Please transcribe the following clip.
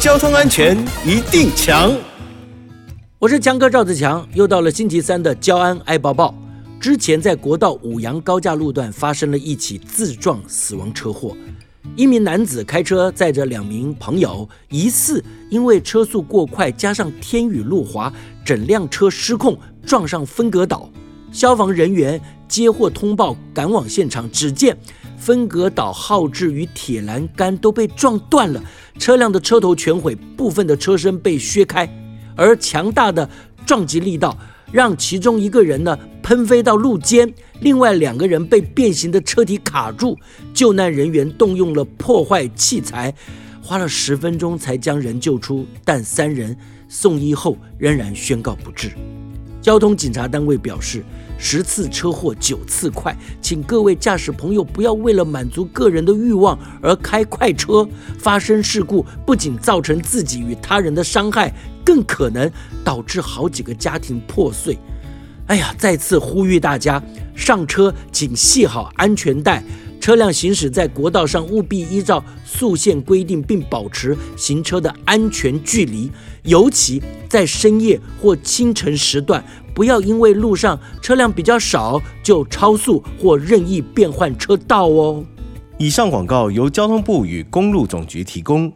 交通安全一定强。我是强哥赵子强，又到了星期三的交安爱报报。之前在国道五杨高架路段发生了一起自撞死亡车祸，一名男子开车载着两名朋友，疑似因为车速过快，加上天雨路滑，整辆车失控撞上分隔岛。消防人员接获通报赶往现场，只见分隔岛号志与铁栏杆都被撞断了，车辆的车头全毁，部分的车身被削开，而强大的撞击力道让其中一个人呢喷飞到路肩，另外两个人被变形的车体卡住，救难人员动用了破坏器材，花了十分钟才将人救出，但三人送医后仍然宣告不治。交通警察单位表示，十次车祸九次快，请各位驾驶朋友不要为了满足个人的欲望而开快车，发生事故不仅造成自己与他人的伤害，更可能导致好几个家庭破碎。哎呀，再次呼吁大家上车请系好安全带。车辆行驶在国道上，务必依照速限规定，并保持行车的安全距离。尤其在深夜或清晨时段，不要因为路上车辆比较少就超速或任意变换车道哦。以上广告由交通部与公路总局提供。